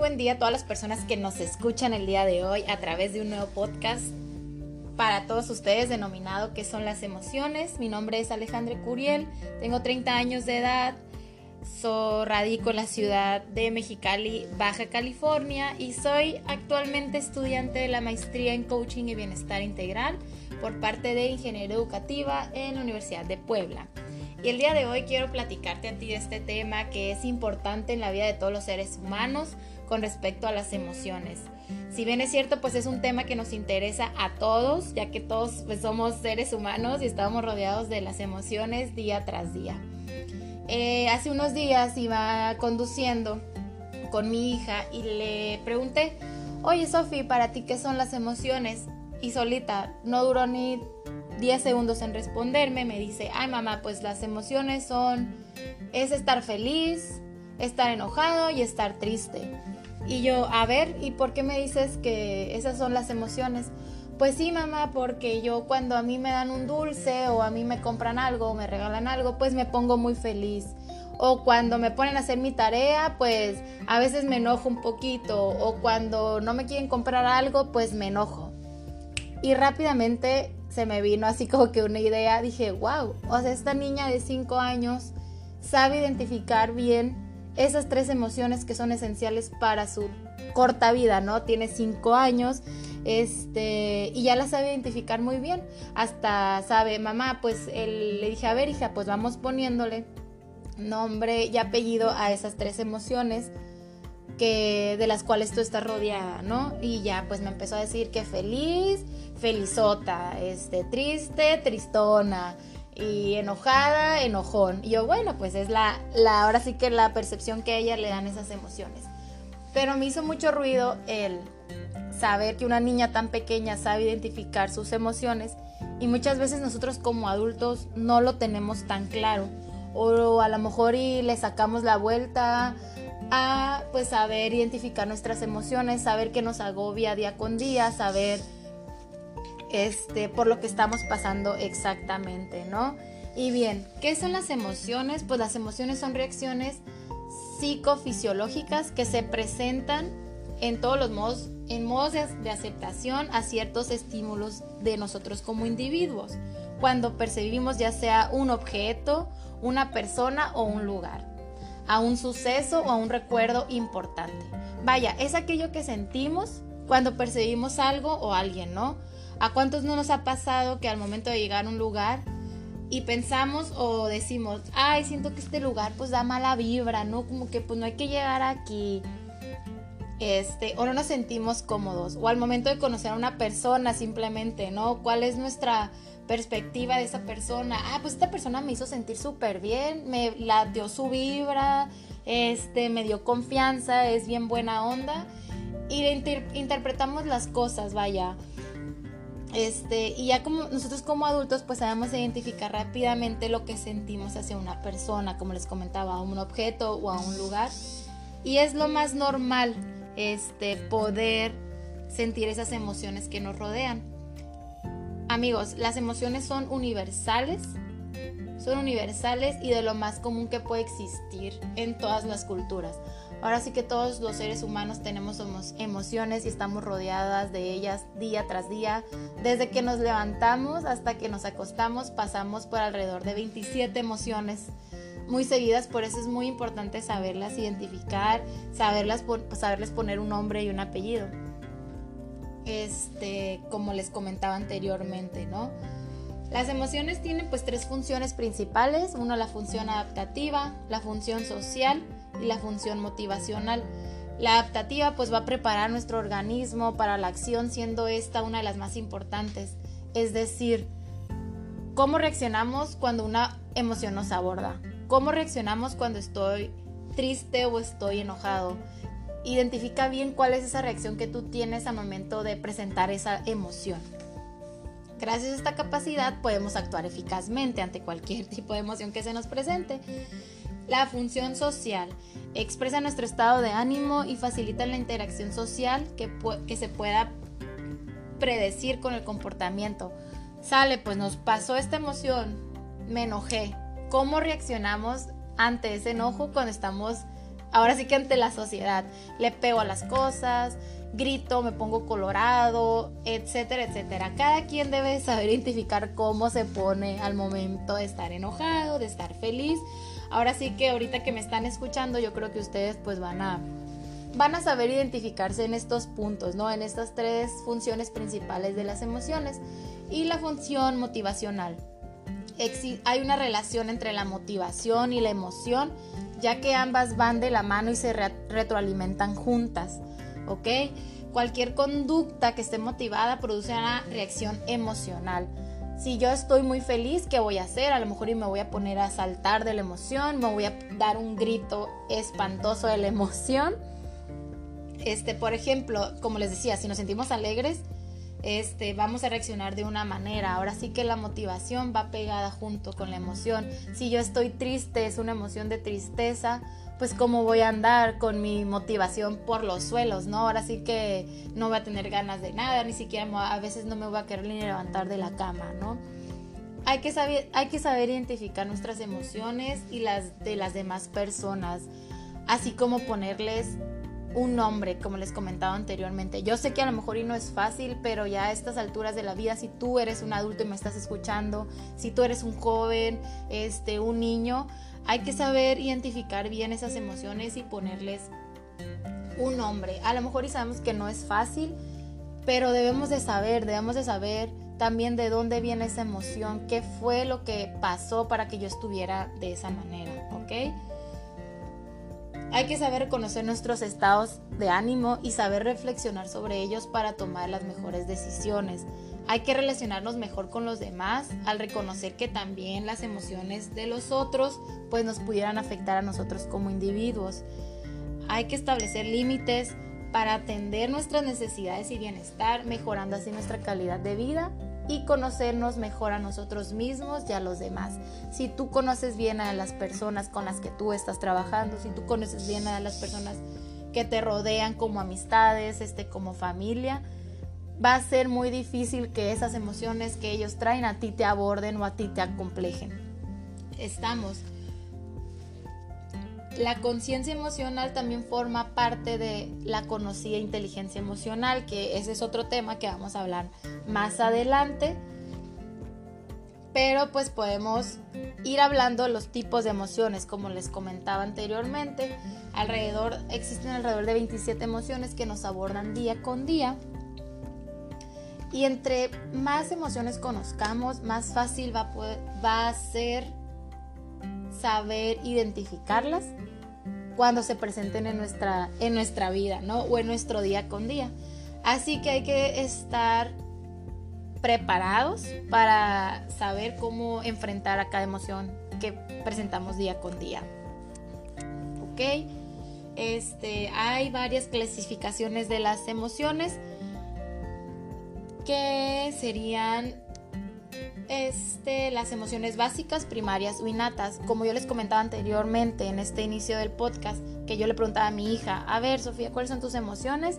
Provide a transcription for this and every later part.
buen día a todas las personas que nos escuchan el día de hoy a través de un nuevo podcast para todos ustedes denominado ¿Qué son las emociones? Mi nombre es Alejandra Curiel, tengo 30 años de edad, soy radico en la ciudad de Mexicali, Baja California y soy actualmente estudiante de la maestría en coaching y bienestar integral por parte de Ingeniería Educativa en la Universidad de Puebla. Y el día de hoy quiero platicarte a ti de este tema que es importante en la vida de todos los seres humanos con respecto a las emociones. Si bien es cierto, pues es un tema que nos interesa a todos, ya que todos pues, somos seres humanos y estamos rodeados de las emociones día tras día. Eh, hace unos días iba conduciendo con mi hija y le pregunté, oye Sofi, ¿para ti qué son las emociones? Y solita, no duró ni 10 segundos en responderme, me dice, ay mamá, pues las emociones son, es estar feliz, estar enojado y estar triste. Y yo, a ver, ¿y por qué me dices que esas son las emociones? Pues sí, mamá, porque yo cuando a mí me dan un dulce o a mí me compran algo o me regalan algo, pues me pongo muy feliz. O cuando me ponen a hacer mi tarea, pues a veces me enojo un poquito. O cuando no me quieren comprar algo, pues me enojo. Y rápidamente se me vino así como que una idea, dije, wow, o sea, esta niña de 5 años sabe identificar bien esas tres emociones que son esenciales para su corta vida, ¿no? Tiene 5 años, este, y ya la sabe identificar muy bien. Hasta sabe, mamá, pues le dije, a ver, hija, pues vamos poniéndole nombre y apellido a esas tres emociones que de las cuales tú estás rodeada, ¿no? Y ya pues me empezó a decir que feliz, felizota, este, triste, tristona y enojada, enojón. Y yo, bueno, pues es la, la, ahora sí que la percepción que a ella le dan esas emociones. Pero me hizo mucho ruido el saber que una niña tan pequeña sabe identificar sus emociones y muchas veces nosotros como adultos no lo tenemos tan claro o a lo mejor y le sacamos la vuelta a pues saber identificar nuestras emociones, saber que nos agobia día con día, saber este, por lo que estamos pasando exactamente, ¿no? Y bien, ¿qué son las emociones? Pues las emociones son reacciones psicofisiológicas que se presentan en todos los modos, en modos de, aceptación a ciertos estímulos de nosotros como individuos, cuando percibimos ya sea un objeto, una persona o un lugar, a un suceso o a un recuerdo importante. Vaya, es aquello que sentimos cuando percibimos algo o alguien, ¿no? ¿A cuántos no nos ha pasado que al momento de llegar a un lugar y pensamos o decimos, ay, siento que este lugar pues da mala vibra, ¿no? Como que pues no hay que llegar aquí. Este, o no nos sentimos cómodos, o al momento de conocer a una persona simplemente, ¿no? ¿Cuál es nuestra perspectiva de esa persona? Ah, pues esta persona me hizo sentir súper bien, me la dio su vibra, este, me dio confianza, es bien buena onda, y interpretamos las cosas, vaya. Este, y ya como nosotros como adultos pues sabemos identificar rápidamente lo que sentimos hacia una persona, como les comentaba, a un objeto o a un lugar. Y es lo más normal este, poder sentir esas emociones que nos rodean. Amigos, las emociones son universales, son universales y de lo más común que puede existir en todas las culturas. Ahora sí que todos los seres humanos tenemos emociones y estamos rodeadas de ellas día tras día. Desde que nos levantamos hasta que nos acostamos pasamos por alrededor de 27 emociones muy seguidas, por eso es muy importante saberlas identificar, saberlas saberles poner un nombre y un apellido. Este, como les comentaba anteriormente, ¿no? Las emociones tienen pues tres funciones principales, uno la función adaptativa, la función social y la función motivacional. La adaptativa pues va a preparar nuestro organismo para la acción siendo esta una de las más importantes. Es decir, cómo reaccionamos cuando una emoción nos aborda. Cómo reaccionamos cuando estoy triste o estoy enojado. Identifica bien cuál es esa reacción que tú tienes al momento de presentar esa emoción. Gracias a esta capacidad podemos actuar eficazmente ante cualquier tipo de emoción que se nos presente. La función social expresa nuestro estado de ánimo y facilita la interacción social que, se pueda predecir con el comportamiento. Sale, pues nos pasó esta emoción, me enojé. ¿Cómo reaccionamos ante ese enojo cuando estamos ahora sí que ante la sociedad. Le pego a las cosas, grito, me pongo colorado, etcétera, etcétera. Cada quien debe saber identificar cómo se pone al momento de estar enojado, de estar feliz. Ahora sí que ahorita que me están escuchando, yo creo que ustedes pues van a van a saber identificarse en estos puntos, ¿no? En estas tres funciones principales de las emociones y la función motivacional. hay una relación entre la motivación y la emoción, ya que ambas van de la mano y se retroalimentan juntas. ¿Ok? Cualquier conducta que esté motivada produce una reacción emocional. Si yo estoy muy feliz, ¿qué voy a hacer? A lo mejor y me voy a poner a saltar de la emoción, me voy a dar un grito espantoso de la emoción. Este, por ejemplo, como les decía, si nos sentimos alegres, este, vamos a reaccionar de una manera. Ahora sí que la motivación va pegada junto con la emoción. Si yo estoy triste, es una emoción de tristeza, pues cómo voy a andar con mi motivación por los suelos, ¿no? Ahora sí que no voy a tener ganas de nada, ni siquiera a veces no me voy a querer levantar de la cama, ¿no? Hay que, saber, hay que saber identificar nuestras emociones y las de las demás personas, así como ponerles un nombre, como les comentaba anteriormente. Yo sé que a lo mejor y no es fácil, pero ya a estas alturas de la vida, si tú eres un adulto y me estás escuchando, si tú eres un joven, este, un niño, hay que saber identificar bien esas emociones y ponerles un nombre. A lo mejor y sabemos que no es fácil, pero debemos de saber, debemos de saber también de dónde viene esa emoción, qué fue lo que pasó para que yo estuviera de esa manera, ¿ok? Hay que saber reconocer nuestros estados de ánimo y saber reflexionar sobre ellos para tomar las mejores decisiones. Hay que relacionarnos mejor con los demás al reconocer que también las emociones de los otros pues nos pudieran afectar a nosotros como individuos. Hay que establecer límites para atender nuestras necesidades y bienestar, mejorando así nuestra calidad de vida y conocernos mejor a nosotros mismos y a los demás. Si tú conoces bien a las personas con las que tú estás trabajando, si tú conoces bien a las personas que te rodean como amistades, este como familia, va a ser muy difícil que esas emociones que ellos traen a ti te aborden o a ti te acomplejen. Estamos. La conciencia emocional también forma parte de la conocida inteligencia emocional, que ese es otro tema que vamos a hablar más adelante. Pero pues podemos ir hablando los tipos de emociones, como les comentaba anteriormente. Alrededor, existen alrededor de 27 emociones que nos abordan día con día y entre más emociones conozcamos, más fácil va va a ser saber identificarlas cuando se presenten en nuestra, en nuestra vida, ¿no? O en nuestro día con día. Así que hay que estar preparados para saber cómo enfrentar a cada emoción que presentamos día con día. ¿Ok? Este, hay varias clasificaciones de las emociones que serían este, las emociones básicas, primarias o innatas. Como yo les comentaba anteriormente en este inicio del podcast, que yo le preguntaba a mi hija, a ver Sofía, ¿cuáles son tus emociones?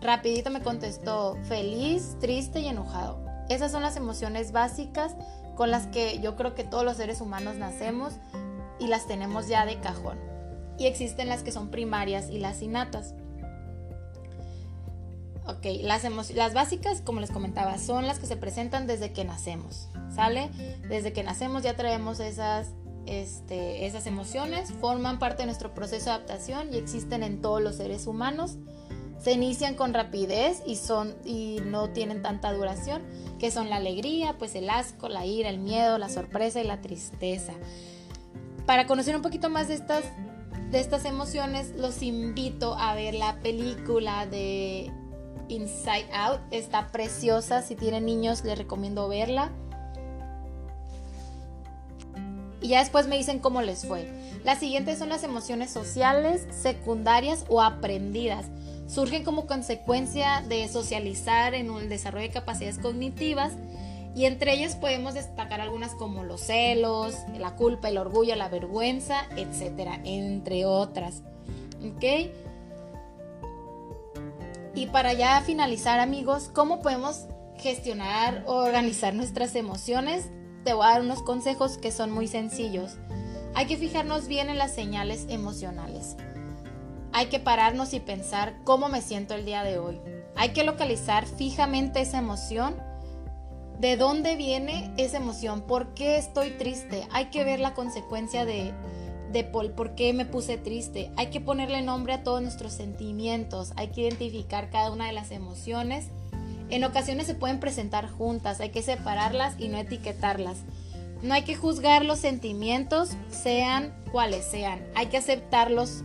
Rapidito me contestó feliz, triste y enojado. Esas son las emociones básicas con las que yo creo que todos los seres humanos nacemos y las tenemos ya de cajón. Y existen las que son primarias y las innatas. Ok, las, las básicas, como les comentaba, son las que se presentan desde que nacemos, ¿sale? Desde que nacemos ya traemos esas, este, esas emociones, forman parte de nuestro proceso de adaptación y existen en todos los seres humanos. Se inician con rapidez y, son, y no tienen tanta duración, que son la alegría, pues el asco, la ira, el miedo, la sorpresa y la tristeza. Para conocer un poquito más de estas, de estas emociones, los invito a ver la película de Inside Out. Está preciosa. Si tienen niños, les recomiendo verla. Ya después me dicen cómo les fue. Las siguientes son las emociones sociales, secundarias o aprendidas. Surgen como consecuencia de socializar en el desarrollo de capacidades cognitivas y entre ellas podemos destacar algunas como los celos, la culpa, el orgullo, la vergüenza, etcétera, entre otras. ¿Ok? Y para ya finalizar amigos, ¿cómo podemos gestionar o organizar nuestras emociones? Te voy a dar unos consejos que son muy sencillos. Hay que fijarnos bien en las señales emocionales. hay que pararnos y pensar cómo me siento el día de hoy. Hay que localizar fijamente esa emoción. ¿De dónde viene esa emoción? ¿Por qué estoy triste? Hay que ver la consecuencia de, de por qué me puse triste. Hay que ponerle nombre a todos nuestros sentimientos. Hay que identificar cada una de las emociones. En ocasiones se pueden presentar juntas. Hay que separarlas y no etiquetarlas. No hay que juzgar los sentimientos, sean cuales sean. Hay que aceptarlos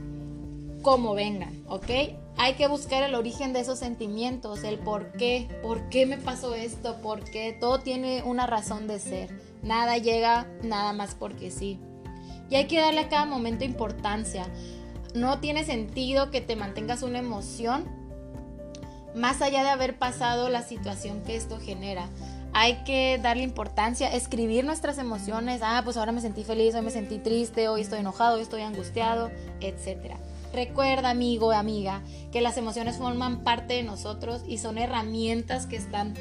como vengan, ¿ok? Hay que buscar el origen de esos sentimientos, el por qué, por qué me pasó esto, por qué todo tiene una razón de ser. Nada llega nada más porque sí. Y hay que darle a cada momento importancia. No tiene sentido que te mantengas una emoción más allá de haber pasado la situación que esto genera hay que darle importancia, escribir nuestras emociones. Ah, pues ahora me sentí feliz, hoy me sentí triste, hoy estoy enojado, hoy estoy angustiado, etc. Recuerda, amigo, amiga, que las emociones forman parte de nosotros y son herramientas que están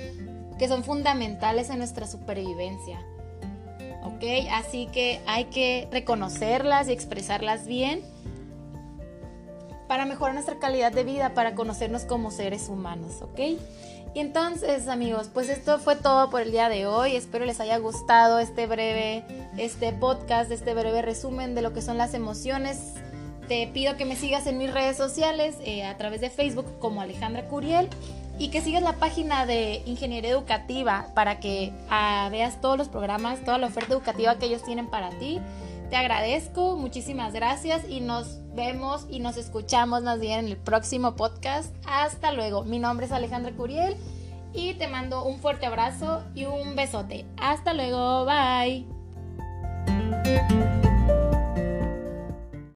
que son fundamentales en nuestra supervivencia. ¿Ok? Así que hay que reconocerlas y expresarlas bien para mejorar nuestra calidad de vida, para conocernos como seres humanos, ¿ok? Y entonces, amigos, pues esto fue todo por el día de hoy. Espero les haya gustado este breve este podcast, este breve resumen de lo que son las emociones. Te pido que me sigas en mis redes sociales eh, a través de Facebook como Alejandra Curiel y que sigas la página de Ingeniería Educativa para que ah, veas todos los programas, toda la oferta educativa que ellos tienen para ti. Te agradezco, muchísimas gracias y nos vemos y nos escuchamos más bien en el próximo podcast. Hasta luego. Mi nombre es Alejandra Curiel y te mando un fuerte abrazo y un besote. Hasta luego. Bye.